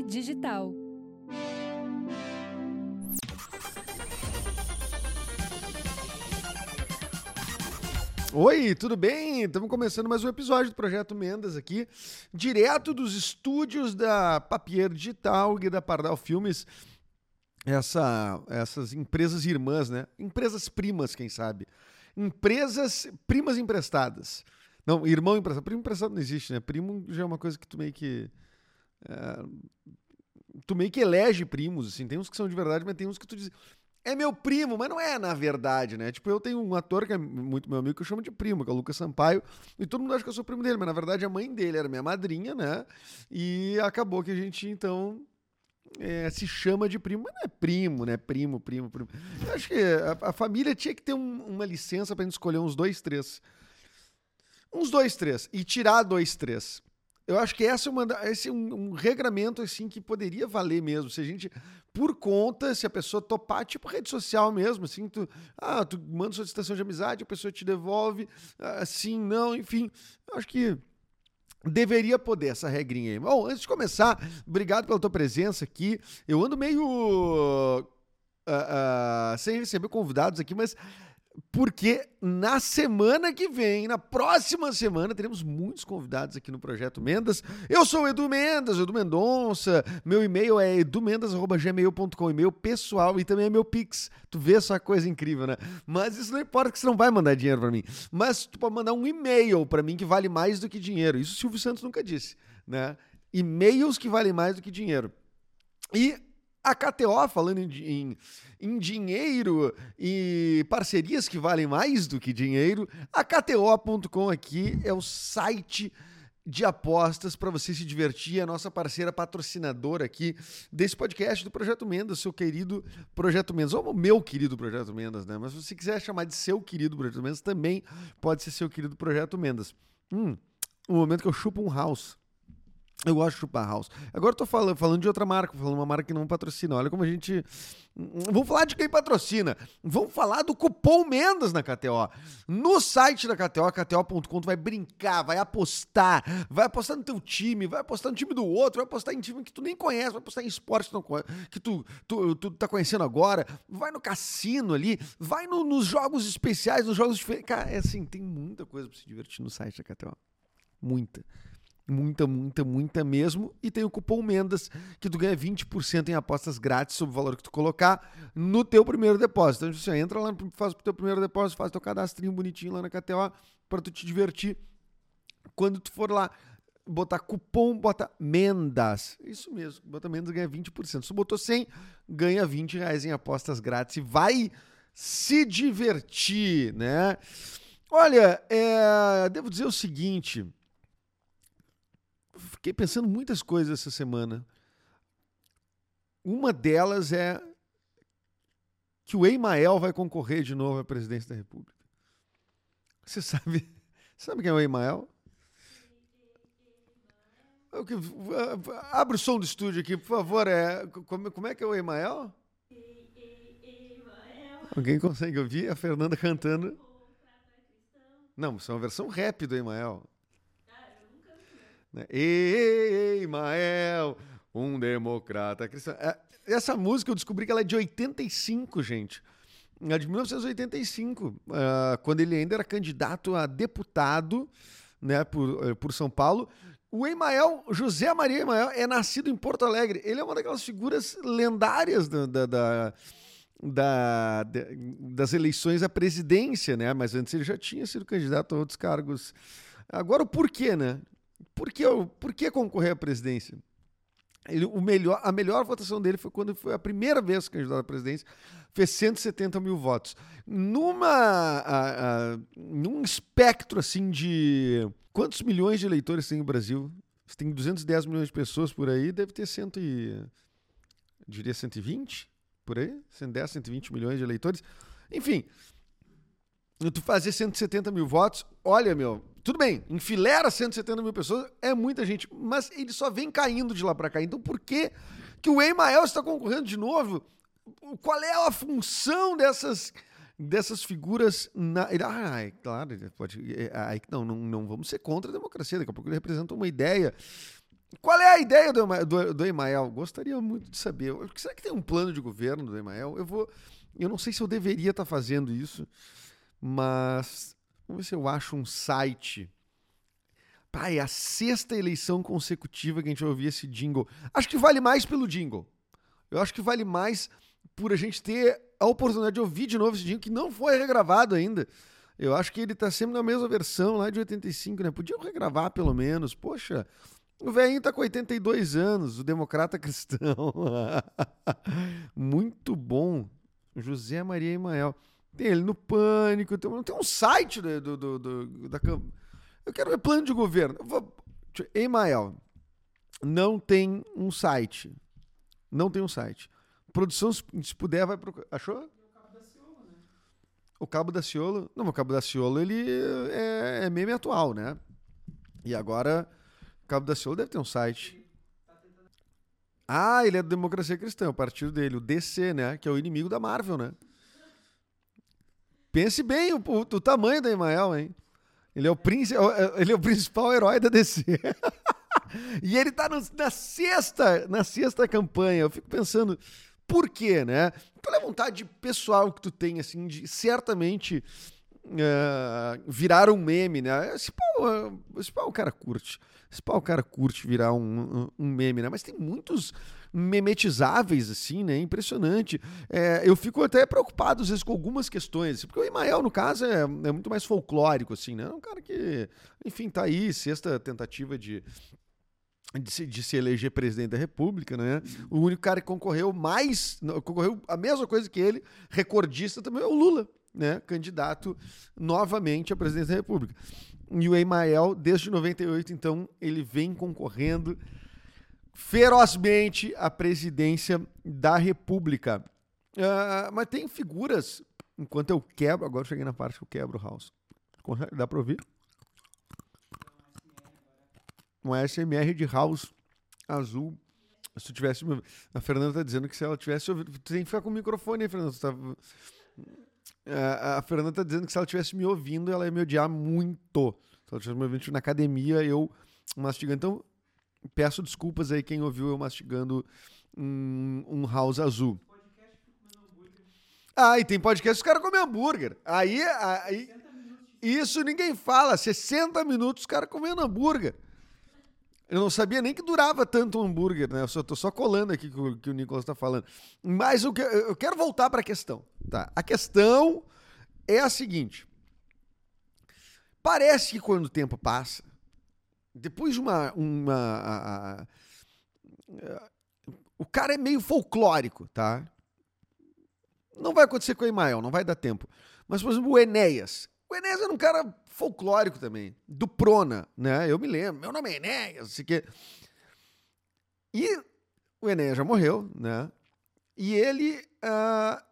Digital. Oi, tudo bem? Estamos começando mais um episódio do Projeto Mendas aqui, direto dos estúdios da Papier Digital e da Pardal Filmes. Essa, essas empresas irmãs, né? Empresas primas, quem sabe? Empresas primas emprestadas. Não, irmão emprestado. Primo emprestado não existe, né? Primo já é uma coisa que tu meio que. É, tu meio que elege primos, assim. Tem uns que são de verdade, mas tem uns que tu diz é meu primo, mas não é na verdade, né? Tipo, eu tenho um ator que é muito meu amigo que eu chamo de primo, que é o Lucas Sampaio, e todo mundo acha que eu sou primo dele, mas na verdade a mãe dele era minha madrinha, né? E acabou que a gente, então, é, se chama de primo, mas não é primo, né? Primo, primo, primo. Eu acho que a, a família tinha que ter um, uma licença pra gente escolher uns dois, três. Uns dois, três. E tirar dois, três. Eu acho que essa é uma, esse é um, um, regramento assim que poderia valer mesmo. Se a gente, por conta, se a pessoa topar, tipo rede social mesmo, assim, tu, ah, tu manda solicitação de amizade, a pessoa te devolve, assim, não, enfim. Acho que deveria poder essa regrinha aí. Bom, antes de começar, obrigado pela tua presença aqui. Eu ando meio uh, uh, sem receber convidados aqui, mas porque na semana que vem, na próxima semana, teremos muitos convidados aqui no Projeto Mendas. Eu sou o Edu Mendas, Edu Mendonça. Meu e-mail é edumendas.gmail.com, e-mail pessoal e também é meu Pix. Tu vê essa coisa incrível, né? Mas isso não importa que você não vai mandar dinheiro para mim. Mas tu pode mandar um e-mail para mim que vale mais do que dinheiro. Isso o Silvio Santos nunca disse, né? E-mails que valem mais do que dinheiro. E a KTO, falando em, em, dinheiro e parcerias que valem mais do que dinheiro, a KTO.com aqui é o site de apostas para você se divertir, a nossa parceira patrocinadora aqui desse podcast do Projeto Mendas, seu querido Projeto Mendas, ou meu querido Projeto Mendas, né? Mas se você quiser chamar de seu querido Projeto Mendas, também pode ser seu querido Projeto Mendas. Hum, o momento que eu chupo um house. Eu gosto de chupar house. Agora eu tô falando, falando de outra marca, falando uma marca que não patrocina. Olha como a gente. Vamos falar de quem patrocina. Vamos falar do cupom Mendas na KTO. No site da KTO, KTO.com, tu vai brincar, vai apostar, vai apostar no teu time, vai apostar no time do outro, vai apostar em time que tu nem conhece, vai apostar em esporte que tu, tu, tu tá conhecendo agora, vai no cassino ali, vai no, nos jogos especiais, nos jogos diferentes. Cara, é assim, tem muita coisa pra se divertir no site da KTO. Muita. Muita, muita, muita mesmo. E tem o cupom Mendas, que tu ganha 20% em apostas grátis sobre o valor que tu colocar no teu primeiro depósito. Então você entra lá, faz o teu primeiro depósito, faz teu cadastrinho bonitinho lá na KTO para tu te divertir. Quando tu for lá botar cupom, bota Mendas. Isso mesmo, bota Mendas ganha 20%. Se tu botou 100, ganha 20 reais em apostas grátis e vai se divertir, né? Olha, é, devo dizer o seguinte fiquei pensando muitas coisas essa semana. Uma delas é que o Emael vai concorrer de novo à presidência da República. Você sabe, sabe quem é o Emael? Abre o som do estúdio aqui, por favor. É, como, como é que é o Emael? Alguém consegue ouvir a Fernanda cantando? Não, isso é uma versão rap do Emael. Né? Ei, Mael, um democrata cristão. É, essa música eu descobri que ela é de 85, gente. É de 1985, uh, ah, quando ele ainda era candidato a deputado né, por, uh, por São Paulo. O Emael, José Maria Emael, é nascido em Porto Alegre. Ele é uma daquelas figuras lendárias da, da, da, da, das eleições à presidência, né? Mas antes ele já tinha sido candidato a outros cargos. Agora, o porquê, né? Por que, por que concorrer à presidência? Ele, o melhor, a melhor votação dele foi quando foi a primeira vez candidato à presidência, fez 170 mil votos. Numa, a, a, num espectro assim de. Quantos milhões de eleitores tem o Brasil? Você tem 210 milhões de pessoas por aí, deve ter cento e. diria 120 por aí? 110, 120 milhões de eleitores. Enfim, tu fazer 170 mil votos, olha, meu, tudo bem, enfileira 170 mil pessoas, é muita gente, mas ele só vem caindo de lá para cá. Então por que, que o Emael está concorrendo de novo? Qual é a função dessas dessas figuras na. Ah, é claro, pode. É, não, não, não vamos ser contra a democracia. Daqui a pouco ele representa uma ideia Qual é a ideia do, do, do Emael? Gostaria muito de saber. Será que tem um plano de governo do Emael? Eu vou. Eu não sei se eu deveria estar tá fazendo isso, mas vamos ver se eu acho um site. Pai, é a sexta eleição consecutiva que a gente vai ouvir esse jingle. Acho que vale mais pelo jingle. Eu acho que vale mais por a gente ter a oportunidade de ouvir de novo esse jingle que não foi regravado ainda. Eu acho que ele tá sempre na mesma versão lá de 85, né? Podiam regravar pelo menos. Poxa, o velhinho tá com 82 anos, o democrata cristão. Muito bom. José Maria Emael. Tem ele no Pânico. Tem, tem um site do, do, do, da Eu quero ver plano de governo. Emael. Não tem um site. Não tem um site. Produção, se puder, vai procurar. Achou? O Cabo da Ciolo. Não, o Cabo da Ciolo ele é, é meme atual, né? E agora, o Cabo da Ciolo deve ter um site. Ah, ele é do Democracia Cristã, o partido dele, o DC, né? Que é o inimigo da Marvel, né? Pense bem o, o, o tamanho da Emael, hein? Ele é o, príncipe, é ele é o principal herói da DC. e ele tá no, na sexta, na sexta campanha. Eu fico pensando, por quê, né? Qual é a vontade pessoal que tu tem, assim, de certamente uh, virar um meme, né? Esse pau, esse pau o cara curte. Esse pau o cara curte virar um, um, meme, né? Mas tem muitos memetizáveis, assim, né? Impressionante. É, eu fico até preocupado, às vezes, com algumas questões. Porque o Imael, no caso, é, é muito mais folclórico, assim, né? É um cara que, enfim, tá aí, sexta tentativa de de se, de se, eleger presidente da República, né? O único cara que concorreu mais, concorreu a mesma coisa que ele, recordista também é o Lula, né? Candidato novamente a presidente da República. E o Emael, desde 98, então, ele vem concorrendo ferozmente à presidência da República. Uh, mas tem figuras, enquanto eu quebro, agora eu cheguei na parte que eu quebro o house. Dá para ouvir? um SMR de house azul. Se tu tivesse. A Fernanda tá dizendo que se ela tivesse ouvido. Tu tem que ficar com o microfone aí, Fernanda. Tá... A Fernanda tá dizendo que se ela tivesse me ouvindo, ela ia me odiar muito. Se ela tivesse me ouvindo na academia, eu mastigando. Então, peço desculpas aí quem ouviu eu mastigando um, um house azul. Ah, e tem podcast os caras comem hambúrguer. Aí, aí isso ninguém fala. 60 minutos os caras comendo hambúrguer. Eu não sabia nem que durava tanto um hambúrguer, né? Eu só, tô só colando aqui o que o Nicolas está falando. Mas que, eu quero voltar para a questão. Tá? A questão é a seguinte. Parece que quando o tempo passa, depois de uma. uma a, a, a, o cara é meio folclórico, tá? Não vai acontecer com o Emael, não vai dar tempo. Mas, por exemplo, o Enéas. O Enéas era um cara folclórico também, do Prona, né? Eu me lembro, meu nome é Enéas, assim que... E o Enéas já morreu, né? E ele, uh,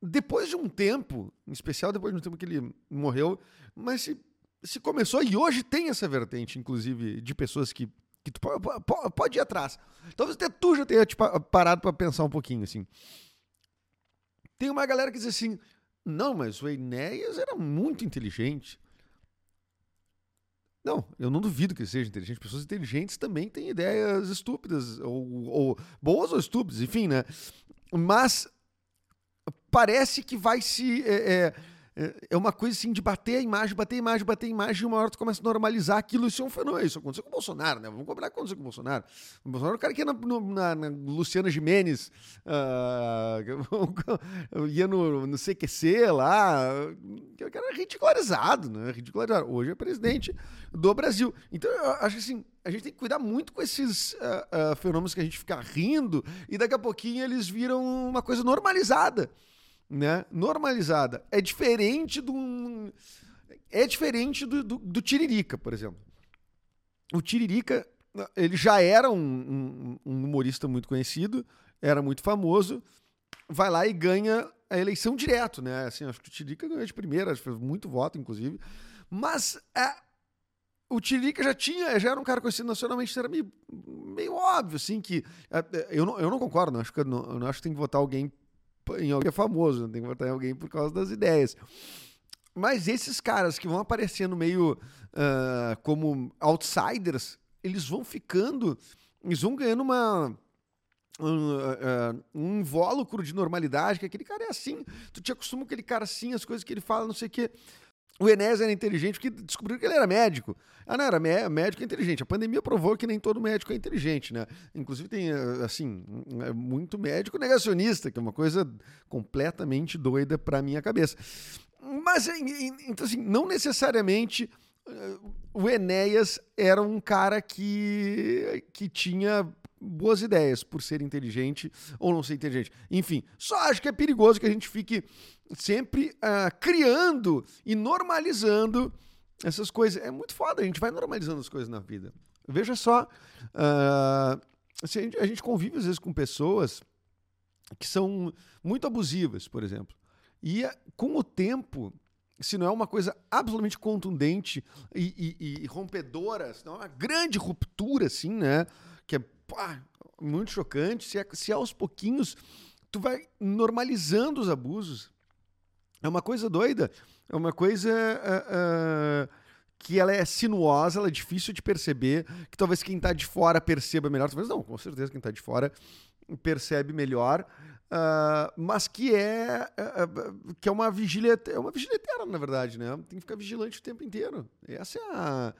depois de um tempo, em especial depois de um tempo que ele morreu, mas se, se começou, e hoje tem essa vertente, inclusive, de pessoas que, que tu pode ir atrás. Talvez até tu já tenha tipo, parado para pensar um pouquinho, assim. Tem uma galera que diz assim, não, mas o Enéas era muito inteligente. Não, eu não duvido que seja inteligente. Pessoas inteligentes também têm ideias estúpidas, ou, ou boas ou estúpidas, enfim, né? Mas parece que vai se. É, é, é, é uma coisa assim de bater a imagem, bater a imagem, bater a imagem, e uma hora tu começa a normalizar aquilo. Isso é um fenômeno. Isso aconteceu com o Bolsonaro, né? Vamos combinar que aconteceu com o Bolsonaro. O Bolsonaro é o cara que ia na, na, na Luciana Jimenez, uh, ia no, no CQC lá, que era ridicularizado, né? Ridicularizado. Hoje é presidente do Brasil. Então, eu acho assim, a gente tem que cuidar muito com esses uh, uh, fenômenos que a gente fica rindo e daqui a pouquinho eles viram uma coisa normalizada né, normalizada. É diferente do. É diferente do, do, do Tiririca, por exemplo. O Tiririca, ele já era um, um, um, humorista muito conhecido, era muito famoso, vai lá e ganha a eleição direto, né? Assim, acho que o Tiririca ganhou de primeira, fez muito voto, inclusive. Mas é, o Tiririca já tinha, já era um cara conhecido nacionalmente, era meio, meio óbvio, assim, que. É, eu não, eu não concordo, não, acho que, não, eu não acho que tem que votar alguém em alguém é famoso, tem que votar em alguém por causa das ideias. Mas esses caras que vão aparecendo meio uh, como outsiders, eles vão ficando, eles vão ganhando uma um, uh, um invólucro de normalidade, que aquele cara é assim, tu te acostuma com aquele cara assim, as coisas que ele fala, não sei o quê. O Enéas era inteligente porque descobriram que ele era médico. Ah, não, era médico inteligente. A pandemia provou que nem todo médico é inteligente, né? Inclusive tem, assim, muito médico negacionista, que é uma coisa completamente doida pra minha cabeça. Mas, então, assim, não necessariamente o Enéas era um cara que, que tinha boas ideias por ser inteligente ou não ser inteligente. Enfim, só acho que é perigoso que a gente fique sempre uh, criando e normalizando essas coisas. É muito foda, a gente vai normalizando as coisas na vida. Veja só, uh, assim, a, gente, a gente convive às vezes com pessoas que são muito abusivas, por exemplo. E com o tempo, se não é uma coisa absolutamente contundente e, e, e rompedora, se não é uma grande ruptura, assim, né? Que é pá, muito chocante. Se, é, se aos pouquinhos tu vai normalizando os abusos, é uma coisa doida, é uma coisa uh, uh, que ela é sinuosa, ela é difícil de perceber, que talvez quem está de fora perceba melhor, talvez não, com certeza quem está de fora percebe melhor, uh, mas que é que é uma vigília, é uma vigília eterna, na verdade, né? Tem que ficar vigilante o tempo inteiro. Essa é a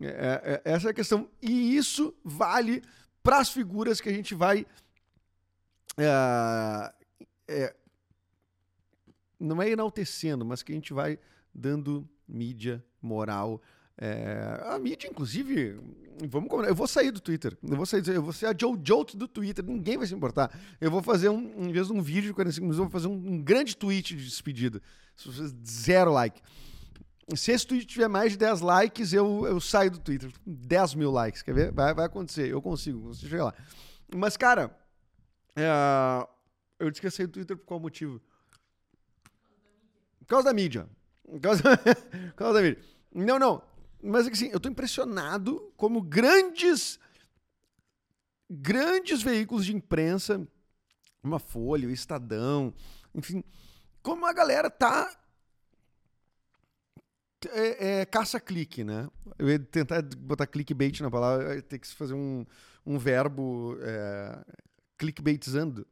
é, é, essa é a questão. E isso vale para as figuras que a gente vai. É, é, não é enaltecendo, mas que a gente vai dando mídia, moral. É, a mídia, inclusive, vamos combinar. Eu vou sair do Twitter. Eu vou sair, eu vou ser a Joe Jolt do Twitter. Ninguém vai se importar. Eu vou fazer um, em vez de um vídeo de 45 minutos, eu vou fazer um, um grande tweet de despedida. Zero like. Se esse tweet tiver mais de 10 likes, eu, eu saio do Twitter. 10 mil likes, quer ver? Vai, vai acontecer, eu consigo, você chega lá. Mas, cara, é, eu sair do Twitter por qual motivo? Por causa da mídia. Por causa, por causa da mídia. Não, não. Mas assim, eu tô impressionado como grandes grandes veículos de imprensa, uma Folha, o Estadão, enfim, como a galera tá é, é caça-clique, né? Eu ia tentar botar clickbait na palavra, ter que fazer um, um verbo é, clickbaitizando.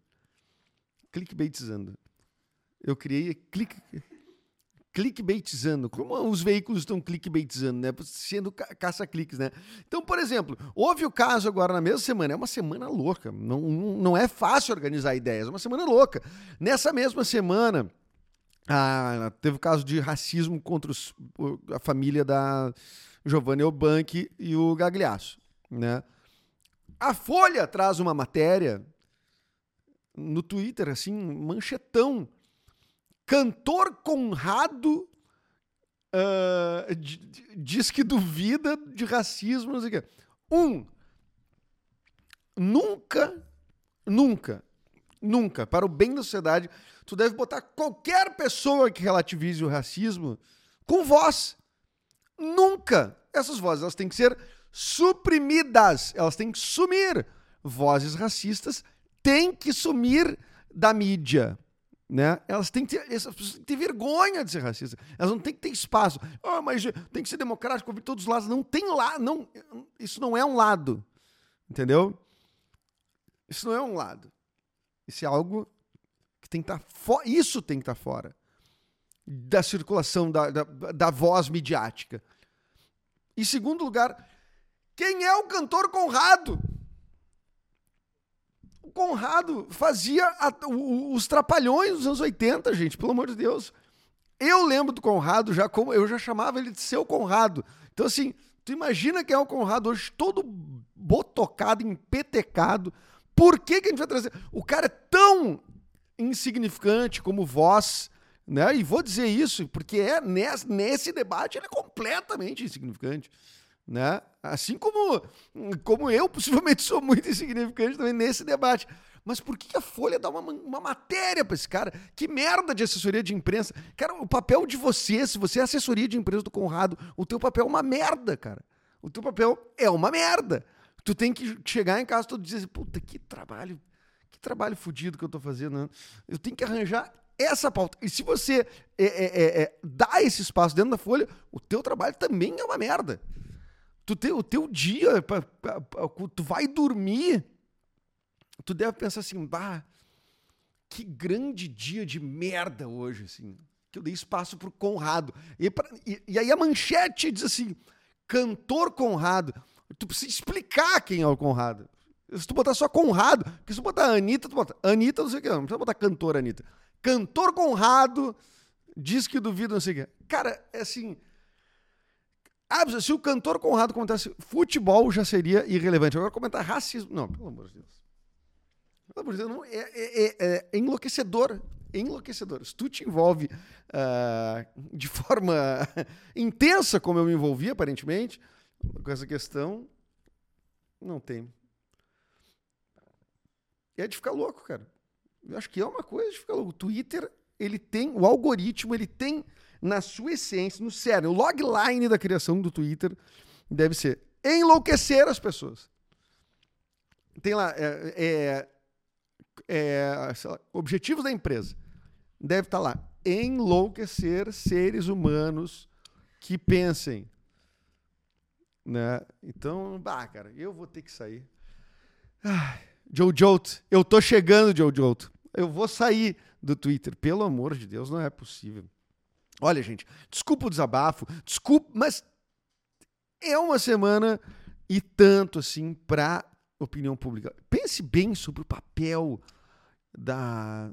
Clickbaitizando. Eu criei click, clickbaitizando. Como os veículos estão clickbaitizando, né? Sendo caça-cliques, né? Então, por exemplo, houve o caso agora na mesma semana. É uma semana louca. Não, não é fácil organizar ideias. É uma semana louca. Nessa mesma semana ah, teve o caso de racismo contra os, a família da Giovanni Obank e o Gagliasso, né? A Folha traz uma matéria no Twitter, assim, manchetão. Cantor Conrado uh, diz que duvida de racismo, não sei o quê. Um, nunca, nunca, nunca, para o bem da sociedade, tu deve botar qualquer pessoa que relativize o racismo com voz. Nunca. Essas vozes elas têm que ser suprimidas, elas têm que sumir. Vozes racistas têm que sumir da mídia. Né? Elas têm que ter, têm que vergonha de ser racistas. Elas não têm que ter espaço. Oh, mas tem que ser democrático, ouvir todos os lados. Não tem lá, não, isso não é um lado. Entendeu? Isso não é um lado. Isso é algo tem que estar tá fora. Isso tem que estar tá fora da circulação da, da, da voz midiática. Em segundo lugar, quem é o cantor Conrado? Conrado fazia a, o, os trapalhões dos anos 80, gente, pelo amor de Deus. Eu lembro do Conrado já como eu já chamava ele de seu Conrado. Então assim, tu imagina quem é o Conrado hoje todo botocado, empetecado. Por que, que a gente vai trazer? O cara é tão insignificante como voz, né? E vou dizer isso porque é nesse, nesse debate ele é completamente insignificante, né? Assim como como eu possivelmente sou muito insignificante também nesse debate. Mas por que a Folha dá uma, uma matéria para esse cara? Que merda de assessoria de imprensa. Cara, o papel de você, se você é assessoria de imprensa do Conrado, o teu papel é uma merda, cara. O teu papel é uma merda. Tu tem que chegar em casa todo dia e dizer, puta, que trabalho trabalho fodido que eu estou fazendo. Né? Eu tenho que arranjar essa pauta. E se você é, é, é, é, dá esse espaço dentro da folha, o teu trabalho também é uma merda. Tu tem o teu dia, pra, pra, pra, tu vai dormir, tu deve pensar assim, bah, que grande dia de merda hoje, assim. Que eu dei espaço pro Conrado. E, e, e aí a manchete diz assim: cantor Conrado. Tu precisa explicar quem é o Conrado. Se tu botar só Conrado, porque se tu botar Anitta, tu bota Anitta, não sei o que, não precisa botar cantor Anitta. Cantor Conrado diz que duvida, não sei o que. Cara, é assim. Ah, se o cantor Conrado comentasse futebol, já seria irrelevante. Agora comentar racismo. Não, pelo amor de Deus. Pelo amor de Deus, não, é, é, é, é enlouquecedor. É enlouquecedor. Se tu te envolve uh, de forma intensa, como eu me envolvi, aparentemente, com essa questão, não tem. É de ficar louco, cara. Eu acho que é uma coisa de ficar louco. Twitter, ele tem, o algoritmo, ele tem na sua essência, no sério, o logline da criação do Twitter deve ser enlouquecer as pessoas. Tem lá, é, é, é lá, objetivos da empresa. Deve estar tá lá, enlouquecer seres humanos que pensem. Né? Então, bah, cara, eu vou ter que sair. Ah, Jojo, eu tô chegando, Jojo. Eu vou sair do Twitter. Pelo amor de Deus, não é possível. Olha, gente, desculpa o desabafo, desculpa, mas é uma semana e tanto assim para opinião pública. Pense bem sobre o papel da,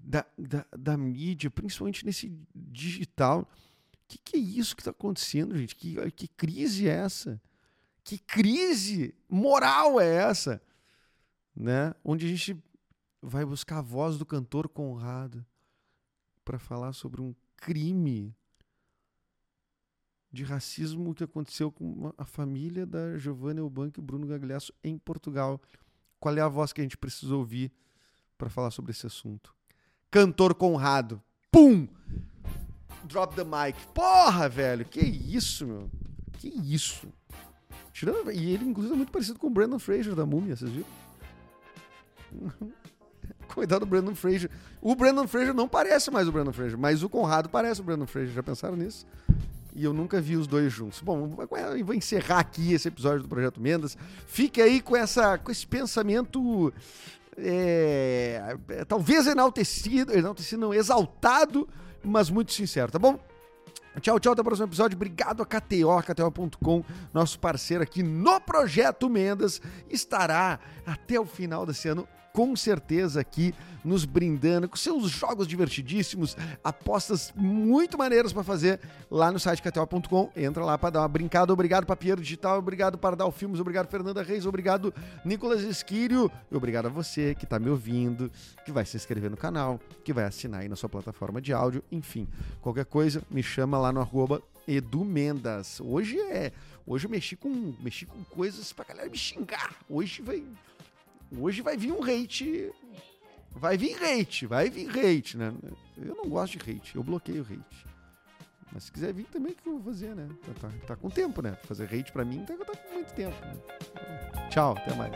da, da, da mídia, principalmente nesse digital. O que, que é isso que está acontecendo, gente? Que, que crise é essa? Que crise moral é essa? Né? Onde a gente vai buscar a voz do cantor Conrado para falar sobre um crime de racismo que aconteceu com a família da Giovanna Eubank e Bruno Gagliasso em Portugal. Qual é a voz que a gente precisa ouvir para falar sobre esse assunto? Cantor Conrado. Pum! Drop the mic. Porra, velho, que isso, meu? Que isso? Tirando, e ele, inclusive, é muito parecido com o Brandon Fraser da Múmia, vocês viram? Cuidado do Brandon Fraser. O Brandon Fraser não parece mais o Brandon Fraser, mas o Conrado parece o Brandon Fraser. Já pensaram nisso? E eu nunca vi os dois juntos. Bom, vou encerrar aqui esse episódio do Projeto Mendas. Fique aí com, essa, com esse pensamento. É, é, talvez enaltecido, enaltecido, não, exaltado, mas muito sincero, tá bom? Tchau, tchau, até o próximo episódio. Obrigado a KTO, KTO.com, nosso parceiro aqui no Projeto Mendas. Estará até o final desse ano com certeza aqui nos brindando com seus jogos divertidíssimos, apostas muito maneiras para fazer lá no site KTO.com. Entra lá para dar uma brincada. Obrigado, Papieiro Digital. Obrigado, Pardal Filmes. Obrigado, Fernanda Reis. Obrigado, Nicolas Esquírio. E obrigado a você que está me ouvindo, que vai se inscrever no canal, que vai assinar aí na sua plataforma de áudio. Enfim, qualquer coisa, me chama lá no arroba Edu Mendas. Hoje é. Hoje eu mexi com, mexi com coisas pra galera me xingar. Hoje vai. Hoje vai vir um hate. Vai vir hate, vai vir hate, né? Eu não gosto de hate, eu bloqueio hate. Mas se quiser vir também, o que eu vou fazer, né? Tá, tá, tá com tempo, né? Fazer hate pra mim tá, tá com muito tempo. Né? Tchau, até mais.